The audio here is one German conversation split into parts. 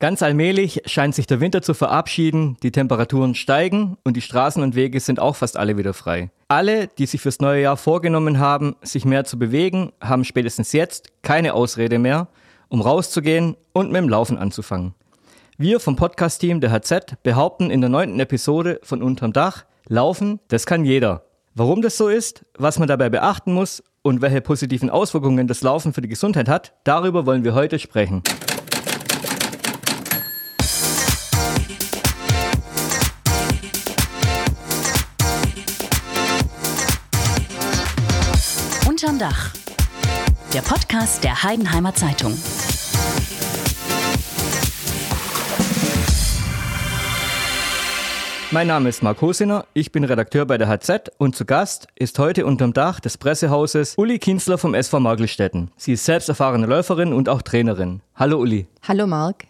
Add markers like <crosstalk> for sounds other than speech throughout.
Ganz allmählich scheint sich der Winter zu verabschieden, die Temperaturen steigen und die Straßen und Wege sind auch fast alle wieder frei. Alle, die sich fürs neue Jahr vorgenommen haben, sich mehr zu bewegen, haben spätestens jetzt keine Ausrede mehr, um rauszugehen und mit dem Laufen anzufangen. Wir vom Podcast-Team der HZ behaupten in der neunten Episode von Unterm Dach, Laufen, das kann jeder. Warum das so ist, was man dabei beachten muss und welche positiven Auswirkungen das Laufen für die Gesundheit hat, darüber wollen wir heute sprechen. Unterm Dach. Der Podcast der Heidenheimer Zeitung. Mein Name ist Marc Hosiner, ich bin Redakteur bei der HZ und zu Gast ist heute unterm Dach des Pressehauses Uli Kienzler vom SV Margelstetten. Sie ist selbst erfahrene Läuferin und auch Trainerin. Hallo Uli. Hallo Marc.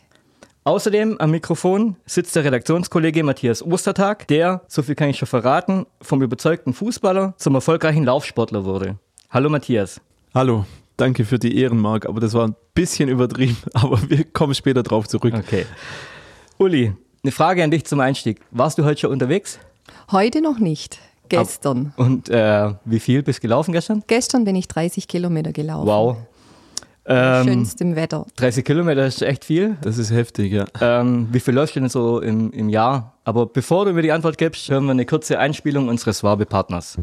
Außerdem am Mikrofon sitzt der Redaktionskollege Matthias Ostertag, der, so viel kann ich schon verraten, vom überzeugten Fußballer zum erfolgreichen Laufsportler wurde. Hallo Matthias. Hallo, danke für die Ehren, Marc, aber das war ein bisschen übertrieben, <laughs> aber wir kommen später drauf zurück. Okay. Uli, eine Frage an dich zum Einstieg. Warst du heute schon unterwegs? Heute noch nicht. Gestern. Und äh, wie viel bist du gelaufen gestern? Gestern bin ich 30 Kilometer gelaufen. Wow. Ähm, Schönstem Wetter. 30 Kilometer ist echt viel. Das ist heftig, ja. Ähm, wie viel läufst du denn so im, im Jahr? Aber bevor du mir die Antwort gibst, hören wir eine kurze Einspielung unseres Werbepartners.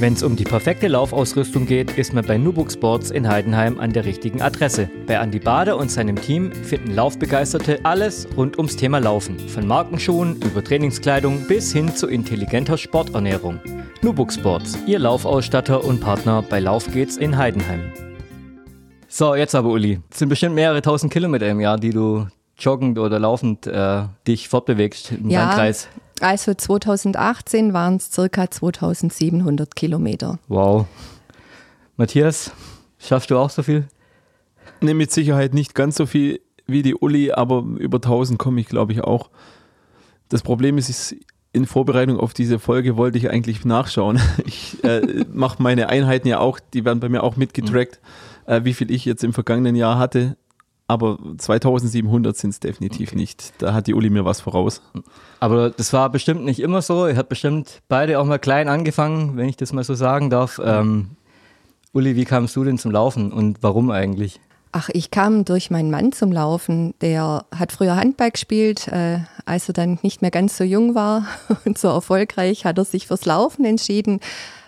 Wenn es um die perfekte Laufausrüstung geht, ist man bei Nubuk Sports in Heidenheim an der richtigen Adresse. Bei Andi Bader und seinem Team finden Laufbegeisterte alles rund ums Thema Laufen. Von Markenschuhen über Trainingskleidung bis hin zu intelligenter Sporternährung. Nubuk Sports, Ihr Laufausstatter und Partner bei Lauf geht's in Heidenheim. So, jetzt aber Uli. Es sind bestimmt mehrere tausend Kilometer im Jahr, die du joggend oder laufend äh, dich fortbewegst im Ja. Landkreis. Also 2018 waren es circa 2700 Kilometer. Wow. Matthias, schaffst du auch so viel? Ne, mit Sicherheit nicht ganz so viel wie die Uli, aber über 1000 komme ich, glaube ich, auch. Das Problem ist, ist, in Vorbereitung auf diese Folge wollte ich eigentlich nachschauen. <laughs> Ich äh, mache meine Einheiten ja auch, die werden bei mir auch mitgetrackt, äh, wie viel ich jetzt im vergangenen Jahr hatte. Aber 2700 sind es definitiv nicht. Da hat die Uli mir was voraus. Aber das war bestimmt nicht immer so. Ihr habt bestimmt beide auch mal klein angefangen, wenn ich das mal so sagen darf. Ähm, Uli, wie kamst du denn zum Laufen und warum eigentlich? Ach, ich kam durch meinen Mann zum Laufen. Der hat früher Handball gespielt. Äh, als er dann nicht mehr ganz so jung war <laughs> und so erfolgreich, hat er sich fürs Laufen entschieden.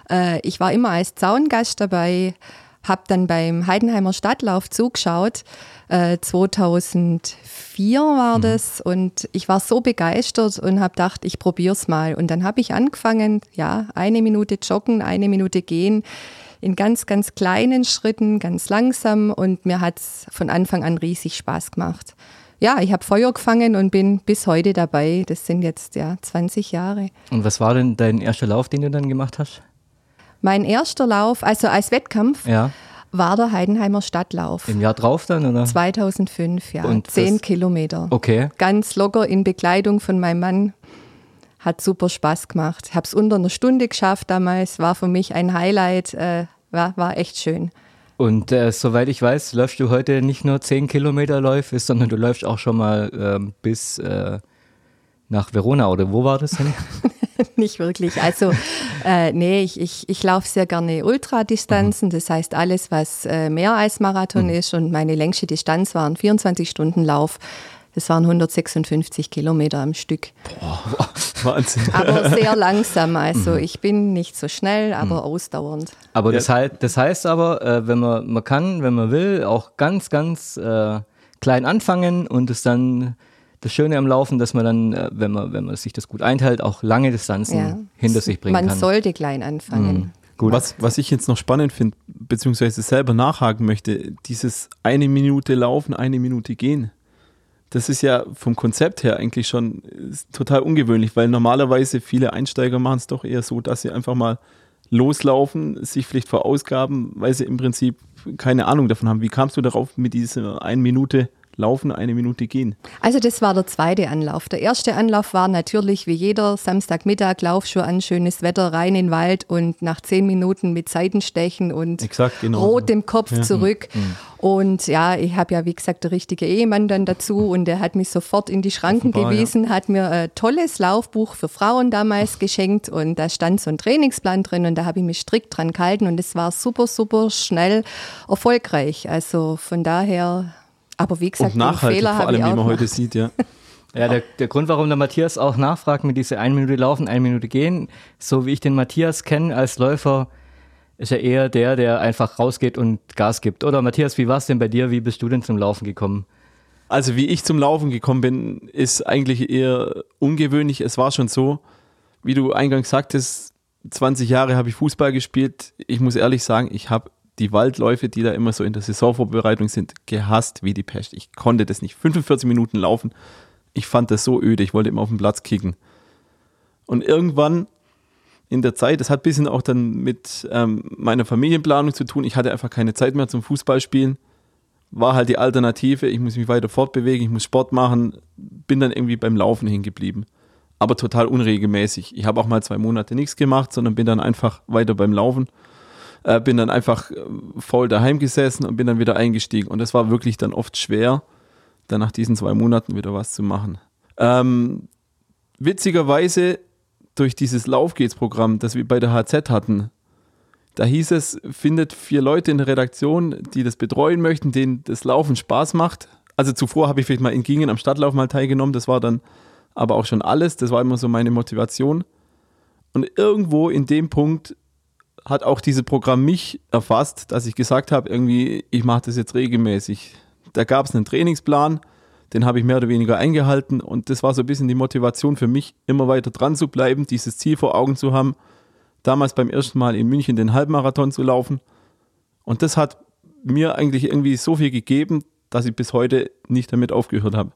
Äh, ich war immer als Zaungast dabei, habe dann beim Heidenheimer Stadtlauf zugeschaut. Äh, 2004 war das und ich war so begeistert und habe gedacht, ich probiere es mal. Und dann habe ich angefangen, ja, eine Minute joggen, eine Minute gehen in ganz, ganz kleinen Schritten, ganz langsam und mir hat es von Anfang an riesig Spaß gemacht. Ja, ich habe Feuer gefangen und bin bis heute dabei. Das sind jetzt ja 20 Jahre. Und was war denn dein erster Lauf, den du dann gemacht hast? Mein erster Lauf, also als Wettkampf, Ja. war der Heidenheimer Stadtlauf. Im Jahr drauf dann, oder? 2005, ja. Und Zehn Kilometer. Okay. Ganz locker in Begleitung von meinem Mann. Hat super Spaß gemacht. Ich habe es unter einer Stunde geschafft damals. War für mich ein Highlight. Äh, war, war echt schön. Und äh, soweit ich weiß, läufst du heute nicht nur 10 Kilometer Läufe, sondern du läufst auch schon mal ähm, bis äh, nach Verona, oder wo war das denn? <laughs> <laughs> Nicht wirklich. Also, äh, nee, ich, ich, ich laufe sehr gerne Ultradistanzen. Das heißt, alles, was äh, mehr als Marathon ist. Und meine längste Distanz war ein 24-Stunden-Lauf. Das waren 156 Kilometer am Stück. <laughs> Wahnsinn. Aber sehr <laughs> langsam. Also, ich bin nicht so schnell, aber ausdauernd. Aber das, hei- das heißt aber, äh, wenn man, man kann, wenn man will, auch ganz, ganz äh, klein anfangen und es dann das Schöne am Laufen, dass man dann, äh, wenn man, wenn man sich das gut einteilt, auch lange Distanzen Ja. hinter sich bringen Man kann. sollte klein anfangen. Gut. Was, was ich jetzt noch spannend finde, beziehungsweise selber nachhaken möchte, dieses eine Minute laufen, eine Minute gehen. Das ist ja vom Konzept her eigentlich schon ist total ungewöhnlich, weil normalerweise viele Einsteiger machen es doch eher so, dass sie einfach mal loslaufen, sich vielleicht verausgaben, weil sie im Prinzip keine Ahnung davon haben. Wie kamst du darauf, mit dieser eine Minute laufen, eine Minute gehen? Also das war der zweite Anlauf. Der erste Anlauf war natürlich wie jeder Samstagmittag Laufschuhe an, schönes Wetter, rein in den Wald und nach zehn Minuten mit Seitenstechen und Exakt, genau. rot im Kopf Ja. zurück. Mhm. Und ja, ich habe ja wie gesagt der richtige Ehemann dann dazu und der hat mich sofort in die Schranken Offenbar, ja. gewiesen, hat mir ein tolles Laufbuch für Frauen damals geschenkt und da stand so ein Trainingsplan drin und da habe ich mich strikt dran gehalten und es war super, super schnell erfolgreich. Also von daher, aber wie gesagt, Und nachhaltig, Fehler vor allem, wie man heute gemacht. sieht, ja. <laughs> Ja, der, der Grund, warum der Matthias auch nachfragt mit dieser eine Minute laufen, eine Minute gehen, so wie ich den Matthias kenne als Läufer, ist er eher der, der einfach rausgeht und Gas gibt. Oder Matthias, wie war es denn bei dir? Wie bist du denn zum Laufen gekommen? Also wie ich zum Laufen gekommen bin, ist eigentlich eher ungewöhnlich. Es war schon so, wie du eingangs sagtest, 20 Jahre habe ich Fußball gespielt. Ich muss ehrlich sagen, ich habe die Waldläufe, die da immer so in der Saisonvorbereitung sind, gehasst wie die Pest. Ich konnte das nicht. 45 Minuten laufen. Ich fand das so öde. Ich wollte immer auf den Platz kicken. Und irgendwann in der Zeit, das hat ein bisschen auch dann mit ähm, meiner Familienplanung zu tun. Ich hatte einfach keine Zeit mehr zum Fußballspielen war halt die Alternative, ich muss mich weiter fortbewegen, ich muss Sport machen, bin dann irgendwie beim Laufen hängen geblieben. Aber total unregelmäßig. Ich habe auch mal zwei Monate nichts gemacht, sondern bin dann einfach weiter beim Laufen. Äh, bin dann einfach äh, faul daheim gesessen und bin dann wieder eingestiegen. Und das war wirklich dann oft schwer, dann nach diesen zwei Monaten wieder was zu machen. Ähm, witzigerweise durch dieses Laufgehtsprogramm, das wir bei der HZ hatten, da hieß es, findet vier Leute in der Redaktion, die das betreuen möchten, denen das Laufen Spaß macht. Also zuvor habe ich vielleicht mal in Gingen am Stadtlauf mal teilgenommen, das war dann aber auch schon alles, das war immer so meine Motivation. Und irgendwo in dem Punkt hat auch dieses Programm mich erfasst, dass ich gesagt habe, irgendwie, ich mache das jetzt regelmäßig. Da gab es einen Trainingsplan, den habe ich mehr oder weniger eingehalten und das war so ein bisschen die Motivation für mich, immer weiter dran zu bleiben, dieses Ziel vor Augen zu haben, damals beim ersten Mal in München den Halbmarathon zu laufen. Und das hat mir eigentlich irgendwie so viel gegeben, dass ich bis heute nicht damit aufgehört habe.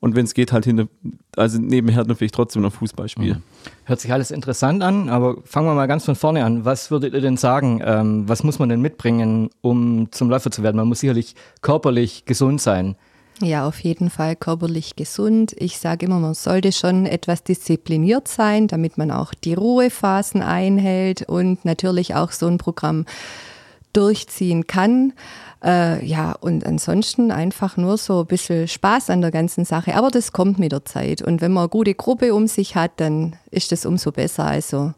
Und wenn es geht, halt hinter, also nebenher natürlich trotzdem noch Fußball spielen. Hört sich alles interessant an, aber fangen wir mal ganz von vorne an. Was würdet ihr denn sagen? Ähm, was muss man denn mitbringen, um zum Läufer zu werden? Man muss sicherlich körperlich gesund sein. Ja, auf jeden Fall körperlich gesund. Ich sage immer, man sollte schon etwas diszipliniert sein, damit man auch die Ruhephasen einhält und natürlich auch so ein Programm durchziehen kann. Äh, ja, und ansonsten einfach nur so ein bisschen Spaß an der ganzen Sache. Aber das kommt mit der Zeit. Und wenn man eine gute Gruppe um sich hat, dann ist das umso besser. Also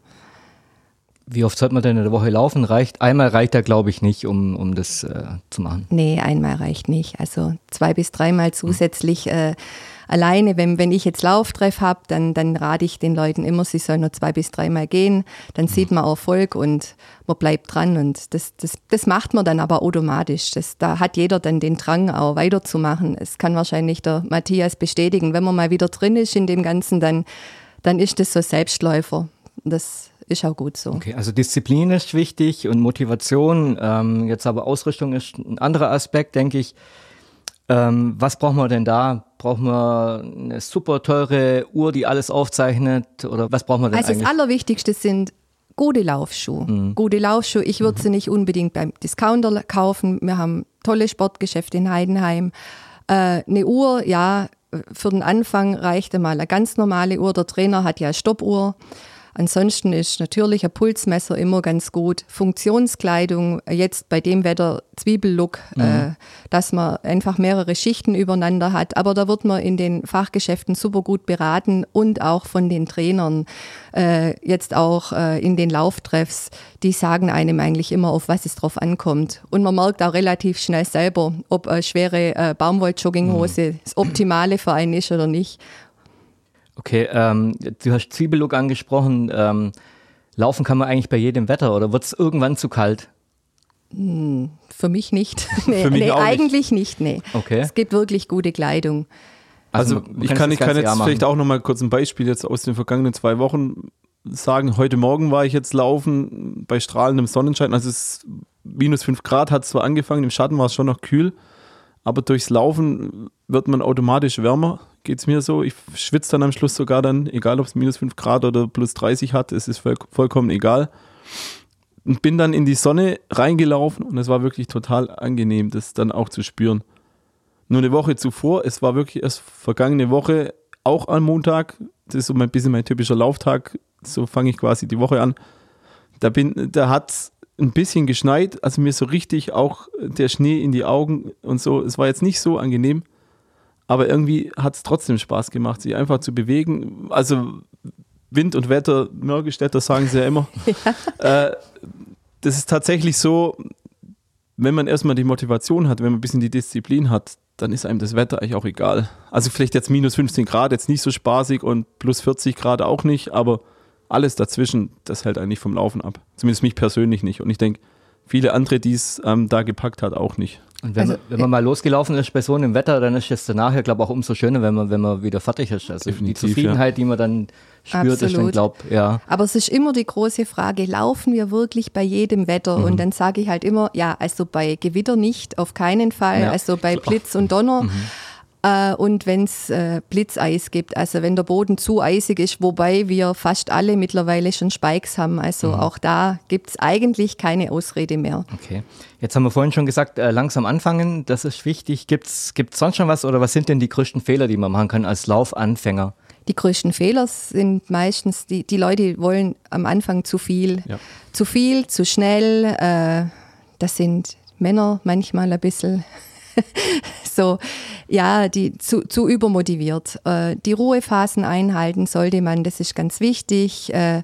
Wie oft sollte man denn in der Woche laufen? Reicht einmal reicht da glaube ich nicht, um, um das äh, zu machen. Nee, einmal reicht nicht. Also zwei bis dreimal zusätzlich. Äh, alleine, wenn, wenn ich jetzt Lauftreff habe, dann, dann rate ich den Leuten immer, sie sollen nur zwei bis dreimal gehen. Dann sieht man Erfolg und man bleibt dran. Und das, das, das macht man dann aber automatisch. Das, da hat jeder dann den Drang, auch weiterzumachen. Es kann wahrscheinlich der Matthias bestätigen. Wenn man mal wieder drin ist in dem Ganzen, dann, dann ist das so Selbstläufer. Das ist auch gut so. Okay, also Disziplin ist wichtig und Motivation. Ähm, jetzt aber Ausrüstung ist ein anderer Aspekt, denke ich. Ähm, was brauchen wir denn da? Brauchen wir eine super teure Uhr, die alles aufzeichnet? Oder was brauchen wir denn Also das eigentlich? Allerwichtigste sind gute Laufschuhe. Gute Laufschuhe. Ich würde sie nicht unbedingt beim Discounter kaufen. Wir haben tolle Sportgeschäfte in Heidenheim. Äh, eine Uhr, ja, für den Anfang reicht einmal eine ganz normale Uhr. Der Trainer hat ja eine Stoppuhr. Ansonsten ist natürlich ein Pulsmesser immer ganz gut. Funktionskleidung, jetzt bei dem Wetter Zwiebellook, äh, dass man einfach mehrere Schichten übereinander hat. Aber da wird man in den Fachgeschäften super gut beraten und auch von den Trainern. Äh, jetzt auch äh, in den Lauftreffs, die sagen einem eigentlich immer, auf was es drauf ankommt. Und man merkt auch relativ schnell selber, ob eine schwere äh, Baumwoll-Jogginghose das Optimale für einen ist oder nicht. Okay, ähm, du hast Zwiebellook angesprochen. Ähm, laufen kann man eigentlich bei jedem Wetter oder wird es irgendwann zu kalt? Für mich nicht. <laughs> nee, Für mich nee auch nicht. eigentlich nicht, nee. Okay. Es gibt wirklich gute Kleidung. Also, man ich kann, ich kann jetzt vielleicht auch noch mal kurz ein Beispiel jetzt aus den vergangenen zwei Wochen sagen. Heute Morgen war ich jetzt laufen bei strahlendem Sonnenschein. Also es ist minus fünf Grad hat zwar angefangen, im Schatten war es schon noch kühl, aber durchs Laufen wird man automatisch wärmer. Geht es mir so. Ich schwitze dann am Schluss sogar dann, egal ob es minus fünf Grad oder plus 30 hat, es ist voll, vollkommen egal. Und bin dann in die Sonne reingelaufen und es war wirklich total angenehm, das dann auch zu spüren. nur eine Woche zuvor, es war wirklich erst vergangene Woche, auch am Montag, das ist so ein bisschen mein typischer Lauftag, so fange ich quasi die Woche an. Da, da hat es ein bisschen geschneit, also mir so richtig auch der Schnee in die Augen und so. Es war jetzt nicht so angenehm, aber irgendwie hat es trotzdem Spaß gemacht, sich einfach zu bewegen. Also Wind und Wetter, Mörgestädter sagen sie ja immer. <laughs> ja. Äh, das ist tatsächlich so, wenn man erstmal die Motivation hat, wenn man ein bisschen die Disziplin hat, dann ist einem das Wetter eigentlich auch egal. Also vielleicht jetzt minus 15 Grad, jetzt nicht so spaßig und plus 40 Grad auch nicht, aber alles dazwischen, das hält eigentlich vom Laufen ab. Zumindest mich persönlich nicht. Und ich denke, viele andere, die es ähm, da gepackt hat, auch nicht. Und wenn, also, man, wenn man mal losgelaufen ist bei so einem Wetter, dann ist es danach glaube ich, auch umso schöner, wenn man, wenn man wieder fertig ist. Also die Zufriedenheit, ja. die man dann spürt, Absolut. ist dann, glaube ja. Aber es ist immer die große Frage, laufen wir wirklich bei jedem Wetter? Mhm. Und dann sage ich halt immer, ja, also bei Gewitter nicht, auf keinen Fall, ja. also bei Blitz und Donner. Mhm. Äh, und wenn es äh, Blitzeis gibt, also wenn der Boden zu eisig ist, wobei wir fast alle mittlerweile schon Spikes haben. Also mhm. auch da gibt es eigentlich keine Ausrede mehr. Okay. Jetzt haben wir vorhin schon gesagt, äh, langsam anfangen, das ist wichtig. Gibt es sonst schon was oder was sind denn die größten Fehler, die man machen kann als Laufanfänger? Die größten Fehler sind meistens, die, die Leute wollen am Anfang zu viel. Ja. Zu viel, zu schnell. Äh, das sind Männer manchmal ein bisschen <laughs> so, ja, die zu, zu übermotiviert. Äh, die Ruhephasen einhalten sollte man, das ist ganz wichtig. Äh,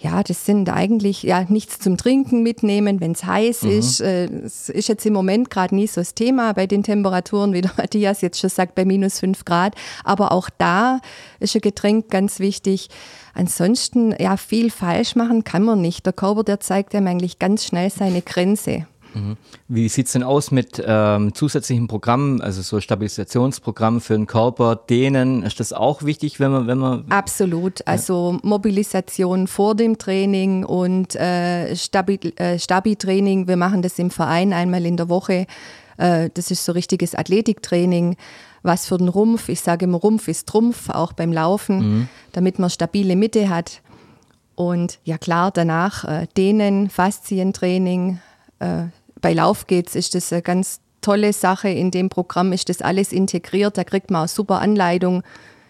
ja, das sind eigentlich ja nichts zum Trinken mitnehmen, wenn es heiß mhm. ist. Äh, es ist jetzt im Moment gerade nie so das Thema bei den Temperaturen, wie der <laughs> Matthias jetzt schon sagt, bei minus fünf Grad. Aber auch da ist ein Getränk ganz wichtig. Ansonsten, ja, viel falsch machen kann man nicht. Der Körper, der zeigt einem eigentlich ganz schnell seine Grenze. Mhm. Wie sieht es denn aus mit ähm, zusätzlichen Programmen, also so Stabilisationsprogrammen für den Körper, denen ist das auch wichtig, wenn man, wenn man Absolut, also ja. Mobilisation vor dem Training und äh, äh, Stabi-Training, wir machen das im Verein einmal in der Woche, äh, das ist so richtiges Athletiktraining, was für den Rumpf, ich sage immer Rumpf ist Trumpf, auch beim Laufen, mhm. damit man stabile Mitte hat. Und ja klar, danach äh, Dehnen, Faszientraining, bei Laufgates ist das eine ganz tolle Sache. In dem Programm ist das alles integriert. Da kriegt man auch super Anleitung.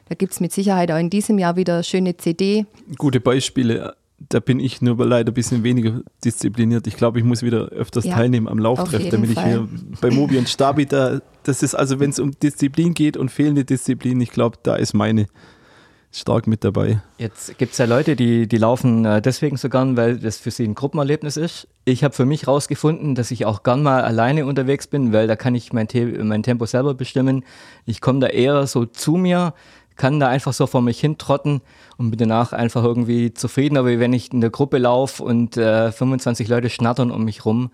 Da gibt es mit Sicherheit auch in diesem Jahr wieder schöne CD. Gute Beispiele. Da bin ich nur leider ein bisschen weniger diszipliniert. Ich glaube, ich muss wieder öfters ja, teilnehmen am Lauftreff, damit Fall. ich hier bei Mobi und Stabi da, das ist also, wenn es um Disziplin geht und fehlende Disziplin, ich glaube, da ist meine stark mit dabei. Jetzt gibt es ja Leute, die, die laufen äh, deswegen so gern, weil das für sie ein Gruppenerlebnis ist. Ich habe für mich herausgefunden, dass ich auch gern mal alleine unterwegs bin, weil da kann ich mein, Te mein Tempo selber bestimmen. Ich komme da eher so zu mir, kann da einfach so vor mich hintrotten und bin danach einfach irgendwie zufriedener, wie wenn ich in der Gruppe laufe und äh, 25 Leute schnattern um mich rum.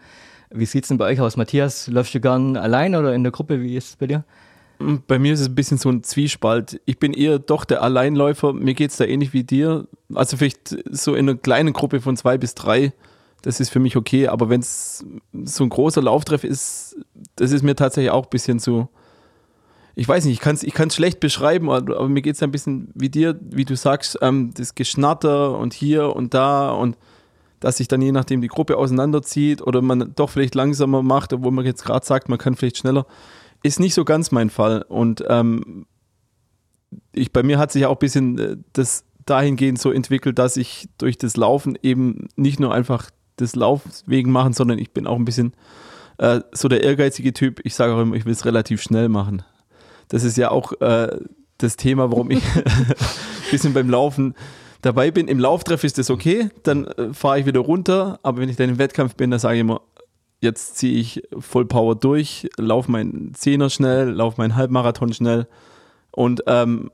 Wie sieht es denn bei euch aus? Matthias, läufst du gern allein oder in der Gruppe? Wie ist es bei dir? Bei mir ist es ein bisschen so ein Zwiespalt. Ich bin eher doch der Alleinläufer. Mir geht es da ähnlich wie dir. Also vielleicht so in einer kleinen Gruppe von zwei bis drei, das ist für mich okay. Aber wenn es so ein großer Lauftreff ist, das ist mir tatsächlich auch ein bisschen so. Ich weiß nicht, ich kann es ich schlecht beschreiben, aber mir geht es ein bisschen wie dir, wie du sagst, ähm, das Geschnatter und hier und da und dass sich dann je nachdem die Gruppe auseinanderzieht oder man doch vielleicht langsamer macht, obwohl man jetzt gerade sagt, man kann vielleicht schneller ist nicht so ganz mein Fall. Und ähm, ich, bei mir hat sich auch ein bisschen äh, das dahingehend so entwickelt, dass ich durch das Laufen eben nicht nur einfach das Lauf wegen machen, sondern ich bin auch ein bisschen äh, so der ehrgeizige Typ. Ich sage auch immer, ich will es relativ schnell machen. Das ist ja auch äh, das Thema, warum ich ein <laughs> bisschen beim Laufen dabei bin. Im Lauftreff ist das okay, dann äh, fahre ich wieder runter, aber wenn ich dann im Wettkampf bin, dann sage ich immer, jetzt ziehe ich voll Power durch, laufe meinen Zehner schnell, laufe meinen Halbmarathon schnell und ähm,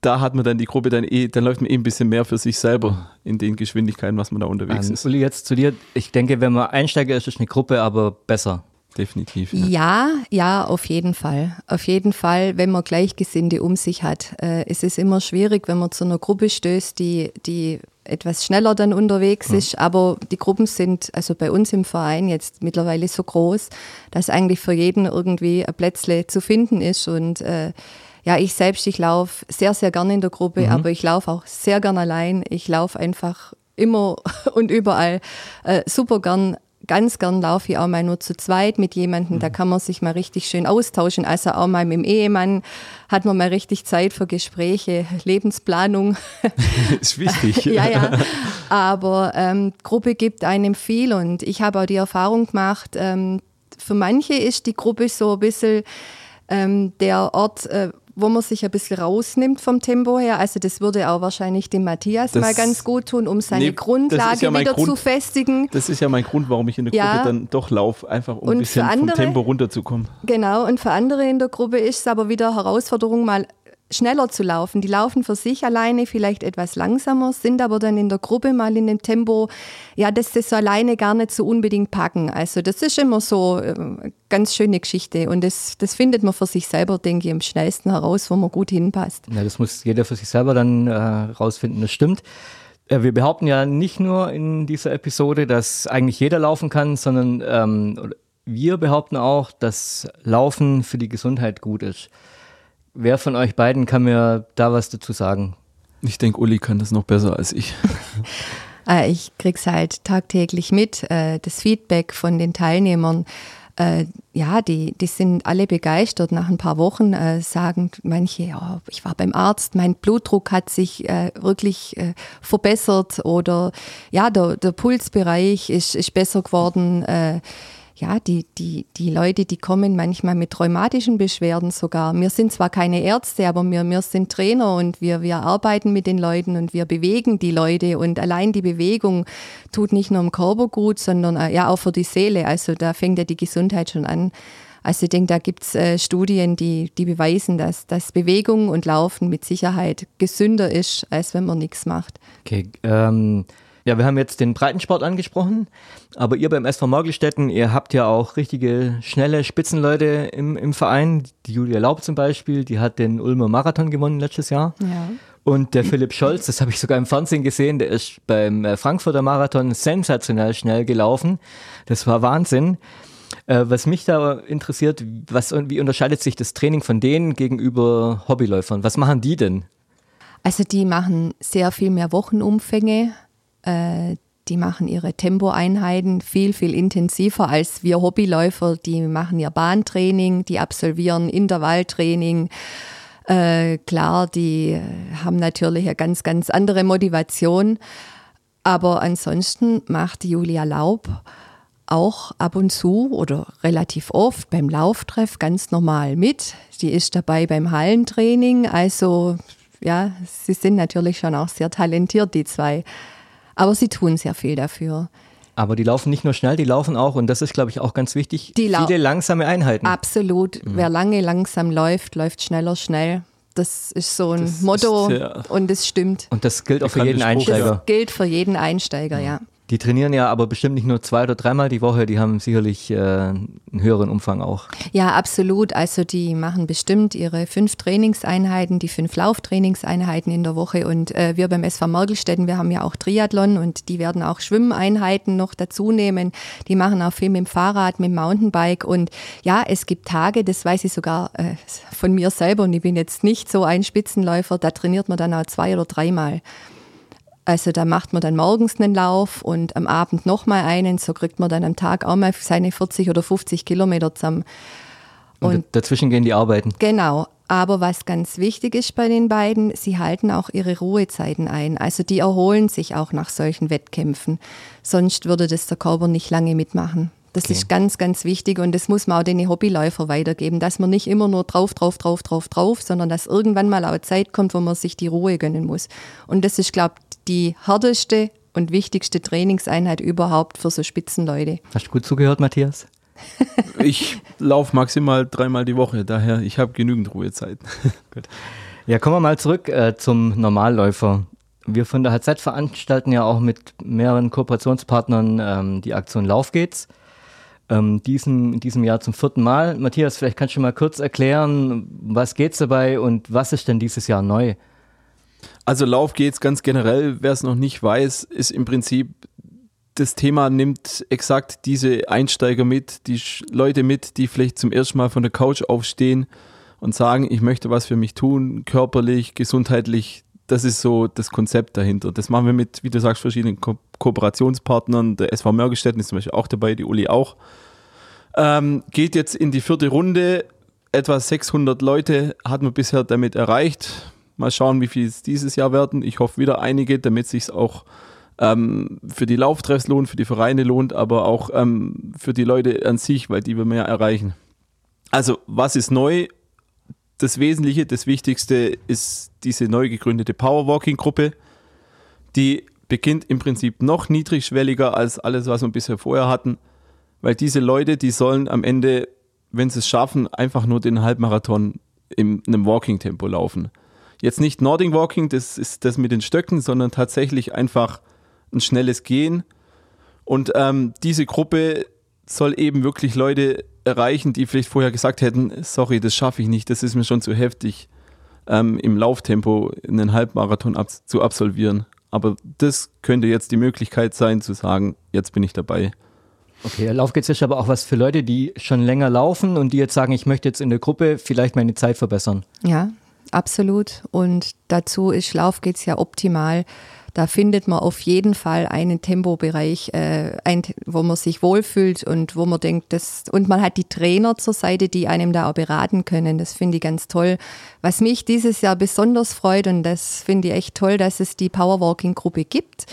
da hat man dann die Gruppe dann eh, dann läuft man eh ein bisschen mehr für sich selber in den Geschwindigkeiten, was man da unterwegs um, ist. Uli, jetzt zu dir. Ich denke, wenn man Einsteiger ist, ist eine Gruppe aber besser. Definitiv. Ja. ja, ja, auf jeden Fall. Auf jeden Fall, wenn man Gleichgesinnte um sich hat. Äh, es ist immer schwierig, wenn man zu einer Gruppe stößt, die, die etwas schneller dann unterwegs ist. Aber die Gruppen sind, also bei uns im Verein jetzt mittlerweile so groß, dass eigentlich für jeden irgendwie ein Plätzle zu finden ist. Und äh, ja, ich selbst, ich laufe sehr, sehr gerne in der Gruppe, mhm. aber ich laufe auch sehr gern allein. Ich laufe einfach immer <laughs> und überall äh, super gern ganz gern laufe ich auch mal nur zu zweit mit jemandem. Da kann man sich mal richtig schön austauschen. Also auch mal mit dem Ehemann hat man mal richtig Zeit für Gespräche, <laughs> Lebensplanung. <laughs> Ist wichtig. <laughs> ja, ja. Aber ähm, Gruppe gibt einem viel und ich habe auch die Erfahrung gemacht, ähm, für manche ist die Gruppe so ein bisschen ähm, der Ort, äh, wo man sich ein bisschen rausnimmt vom Tempo her. Also das würde auch wahrscheinlich dem Matthias Das- mal ganz gut tun, um seine Nee, Grundlage ja wieder Grund. zu festigen. Das ist ja mein Grund, warum ich in der Gruppe Ja. dann doch laufe, einfach um Und ein bisschen andere- vom Tempo runterzukommen. Genau, und für andere in der Gruppe ist es aber wieder Herausforderung, mal schneller zu laufen. Die laufen für sich alleine vielleicht etwas langsamer, sind aber dann in der Gruppe mal in dem Tempo, ja, dass das so alleine gar nicht so unbedingt packen. Also das ist immer so äh, ganz schöne Geschichte und das, das findet man für sich selber, denke ich, am schnellsten heraus, wo man gut hinpasst. Ja, das muss jeder für sich selber dann äh, rausfinden, das stimmt. Äh, wir behaupten ja nicht nur in dieser Episode, dass eigentlich jeder laufen kann, sondern ähm, wir behaupten auch, dass Laufen für die Gesundheit gut ist. Wer von euch beiden kann mir da was dazu sagen? Ich denke, Uli kann das noch besser als ich. Äh, <laughs> ich krieg's halt tagtäglich mit, äh, das Feedback von den Teilnehmern. Äh, ja, die, die sind alle begeistert. Nach ein paar Wochen äh, sagen manche, ja, ich war beim Arzt, mein Blutdruck hat sich äh, wirklich äh, verbessert oder ja, der, der Pulsbereich ist, ist besser geworden. Ja, die, die, die Leute, die kommen manchmal mit rheumatischen Beschwerden sogar. Wir sind zwar keine Ärzte, aber wir, wir sind Trainer und wir, wir arbeiten mit den Leuten und wir bewegen die Leute. Und allein die Bewegung tut nicht nur im Körper gut, sondern äh, ja auch für die Seele. Also da fängt ja die Gesundheit schon an. Also ich denke, da gibt's äh, Studien, die, die beweisen, dass, dass Bewegung und Laufen mit Sicherheit gesünder ist, als wenn man nichts macht. Okay, ähm, ja, wir haben jetzt den Breitensport angesprochen, aber ihr beim SV Morgelstetten, ihr habt ja auch richtige, schnelle Spitzenleute im, im Verein. Die Julia Laub zum Beispiel, die hat den Ulmer Marathon gewonnen letztes Jahr. Ja. Und der Philipp Scholz, das habe ich sogar im Fernsehen gesehen, der ist beim äh, Frankfurter Marathon sensationell schnell gelaufen. Das war Wahnsinn. Äh, was mich da interessiert, was, wie unterscheidet sich das Training von denen gegenüber Hobbyläufern? Was machen die denn? Also die machen sehr viel mehr Wochenumfänge. Äh, die machen ihre Tempoeinheiten viel, viel intensiver als wir Hobbyläufer. Die machen ihr Bahntraining, die absolvieren Intervalltraining. Äh, klar, die äh, haben natürlich eine ganz, ganz andere Motivation. Aber ansonsten macht Julia Laub auch ab und zu oder relativ oft beim Lauftreff ganz normal mit. Die ist dabei beim Hallentraining. Also ja, sie sind natürlich schon auch sehr talentiert, die zwei. Aber sie tun sehr viel dafür. Aber die laufen nicht nur schnell, die laufen auch, und das ist, glaube ich, auch ganz wichtig, Die lau- viele langsame Einheiten. Absolut. Wer lange langsam läuft, läuft schneller schnell. Das ist so ein Das ist Motto sehr- und es stimmt. Und das gilt auch für jeden Einsteiger. Das gilt für jeden Einsteiger, ja. Die trainieren ja aber bestimmt nicht nur zwei oder dreimal die Woche, die haben sicherlich äh, einen höheren Umfang auch. Ja, absolut. Also die machen bestimmt ihre fünf Trainingseinheiten, die fünf Lauftrainingseinheiten in der Woche. Und äh, wir beim SV Mergelstetten, wir haben ja auch Triathlon und die werden auch Schwimmeinheiten noch dazu nehmen. Die machen auch viel mit dem Fahrrad, mit dem Mountainbike. Und ja, es gibt Tage, das weiß ich sogar äh, von mir selber und ich bin jetzt nicht so ein Spitzenläufer, da trainiert man dann auch zwei oder dreimal. Also da macht man dann morgens einen Lauf und am Abend nochmal einen. So kriegt man dann am Tag auch mal seine 40 oder 50 Kilometer zusammen. Und, Und- dazwischen gehen die arbeiten. Genau. Aber was ganz wichtig ist bei den beiden, sie halten auch ihre Ruhezeiten ein. Also die erholen sich auch nach solchen Wettkämpfen. Sonst würde das der Körper nicht lange mitmachen. Das Okay. ist ganz, ganz wichtig und das muss man auch den Hobbyläufer weitergeben, dass man nicht immer nur drauf, drauf, drauf, drauf, drauf, sondern dass irgendwann mal auch Zeit kommt, wo man sich die Ruhe gönnen muss. Und das ist, glaube ich, die härteste und wichtigste Trainingseinheit überhaupt für so Spitzenleute. Hast du gut zugehört, Matthias? <laughs> Ich laufe maximal dreimal die Woche, daher ich habe genügend Ruhezeiten. <laughs> Ja, kommen wir mal zurück äh, zum Normalläufer. Wir von der HZ veranstalten ja auch mit mehreren Kooperationspartnern ähm, die Aktion Lauf geht's. Ähm, diesen, in diesem Jahr zum vierten Mal. Matthias, vielleicht kannst du mal kurz erklären, was geht's dabei und was ist denn dieses Jahr neu? Also Lauf geht's ganz generell, wer es noch nicht weiß, ist im Prinzip das Thema nimmt exakt diese Einsteiger mit, die Leute mit, die vielleicht zum ersten Mal von der Couch aufstehen und sagen, ich möchte was für mich tun, körperlich, gesundheitlich, das ist so das Konzept dahinter. Das machen wir mit, wie du sagst, verschiedenen Ko Kooperationspartnern. Der SV Mörgestetten ist zum Beispiel auch dabei, die Uli auch. Ähm, geht jetzt in die vierte Runde. Etwa 600 Leute hat man bisher damit erreicht. Mal schauen, wie viel es dieses Jahr werden. Ich hoffe wieder einige, damit sich es auch ähm, für die Lauftreffs lohnt, für die Vereine lohnt, aber auch ähm, für die Leute an sich, weil die wir mehr erreichen. Also, was ist neu? Das Wesentliche, das Wichtigste ist diese neu gegründete Powerwalking-Gruppe. Die beginnt im Prinzip noch niedrigschwelliger als alles, was wir bisher vorher hatten, weil diese Leute, die sollen am Ende, wenn sie es schaffen, einfach nur den Halbmarathon in einem Walking-Tempo laufen. Jetzt nicht Nordic Walking, das ist das mit den Stöcken, sondern tatsächlich einfach ein schnelles Gehen. Und ähm, diese Gruppe soll eben wirklich Leute erreichen, die vielleicht vorher gesagt hätten, sorry, das schaffe ich nicht, das ist mir schon zu heftig, ähm, im Lauftempo einen Halbmarathon ab zu absolvieren. Aber das könnte jetzt die Möglichkeit sein, zu sagen, jetzt bin ich dabei. Okay, Laufgeht's ist aber auch was für Leute, die schon länger laufen und die jetzt sagen, ich möchte jetzt in der Gruppe vielleicht meine Zeit verbessern. Ja, absolut. Und dazu ist Laufgeht's ja optimal da findet man auf jeden Fall einen Tempobereich, äh, ein, wo man sich wohlfühlt und wo man denkt, das, und man hat die Trainer zur Seite, die einem da auch beraten können. Das finde ich ganz toll. Was mich dieses Jahr besonders freut, und das finde ich echt toll, dass es die Powerwalking-Gruppe gibt.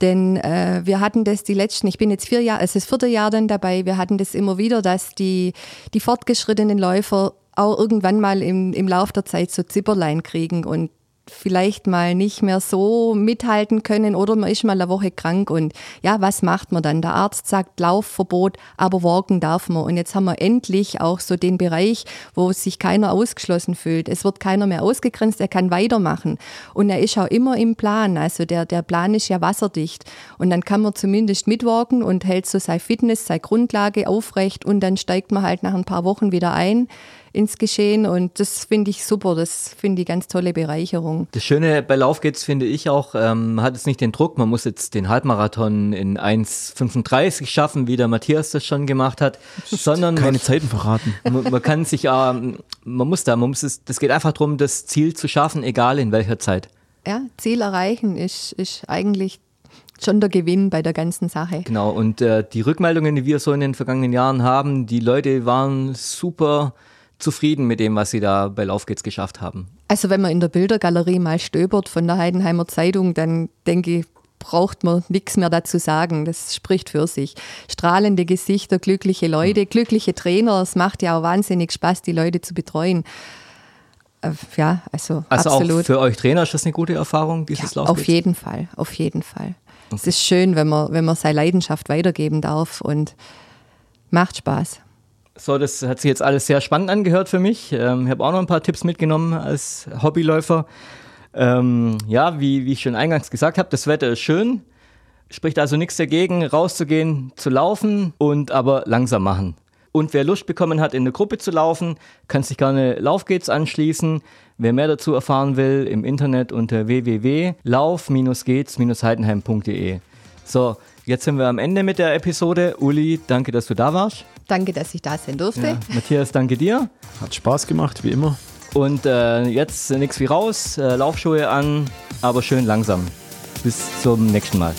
Denn äh, wir hatten das die letzten, ich bin jetzt vier Jahre, es ist vierte Jahr dann dabei, wir hatten das immer wieder, dass die, die fortgeschrittenen Läufer auch irgendwann mal im, im Lauf der Zeit so Zipperlein kriegen und vielleicht mal nicht mehr so mithalten können oder man ist mal eine Woche krank und ja, was macht man dann? Der Arzt sagt Laufverbot, aber walken darf man. Und jetzt haben wir endlich auch so den Bereich, wo sich keiner ausgeschlossen fühlt. Es wird keiner mehr ausgegrenzt, er kann weitermachen. Und er ist auch immer im Plan. Also der, der Plan ist ja wasserdicht. Und dann kann man zumindest mitwalken und hält so seine Fitness, seine Grundlage aufrecht und dann steigt man halt nach ein paar Wochen wieder ein ins Geschehen und das finde ich super, das finde ich ganz tolle Bereicherung. Das Schöne bei Lauf geht's finde ich auch, ähm, man hat jetzt nicht den Druck, man muss jetzt den Halbmarathon in 1,35 schaffen, wie der Matthias das schon gemacht hat, <laughs> sondern keine man, Zeiten verraten. <laughs> Man, man kann sich, ähm, man muss da, man muss es, das geht einfach darum, das Ziel zu schaffen, egal in welcher Zeit. Ja, Ziel erreichen ist, ist eigentlich schon der Gewinn bei der ganzen Sache. Genau, und äh, die Rückmeldungen, die wir so in den vergangenen Jahren haben, die Leute waren super zufrieden mit dem, was Sie da bei Lauf geht's geschafft haben? Also wenn man in der Bildergalerie mal stöbert von der Heidenheimer Zeitung, dann denke ich, braucht man nichts mehr dazu sagen. Das spricht für sich. Strahlende Gesichter, glückliche Leute, mhm. glückliche Trainer. Es macht ja auch wahnsinnig Spaß, die Leute zu betreuen. Äh, ja, also, also absolut. auch für euch Trainer ist das eine gute Erfahrung, dieses ja, Lauf? Auf jeden Fall, auf jeden Fall. Okay. Es ist schön, wenn man, wenn man seine Leidenschaft weitergeben darf und macht Spaß. So, das hat sich jetzt alles sehr spannend angehört für mich. Ähm, ich habe auch noch ein paar Tipps mitgenommen als Hobbyläufer. Ähm, ja, wie, wie ich schon eingangs gesagt habe, das Wetter ist schön. Spricht also nichts dagegen, rauszugehen, zu laufen und aber langsam machen. Und wer Lust bekommen hat, in eine Gruppe zu laufen, kann sich gerne Laufgates anschließen. Wer mehr dazu erfahren will, im Internet unter www.lauf-gates-heidenheim.de. So, jetzt sind wir am Ende mit der Episode. Uli, danke, dass du da warst. Danke, dass ich da sein durfte. Ja, Matthias, danke dir. Hat Spaß gemacht, wie immer. Und äh, jetzt nichts wie raus, äh, Laufschuhe an, aber schön langsam. Bis zum nächsten Mal.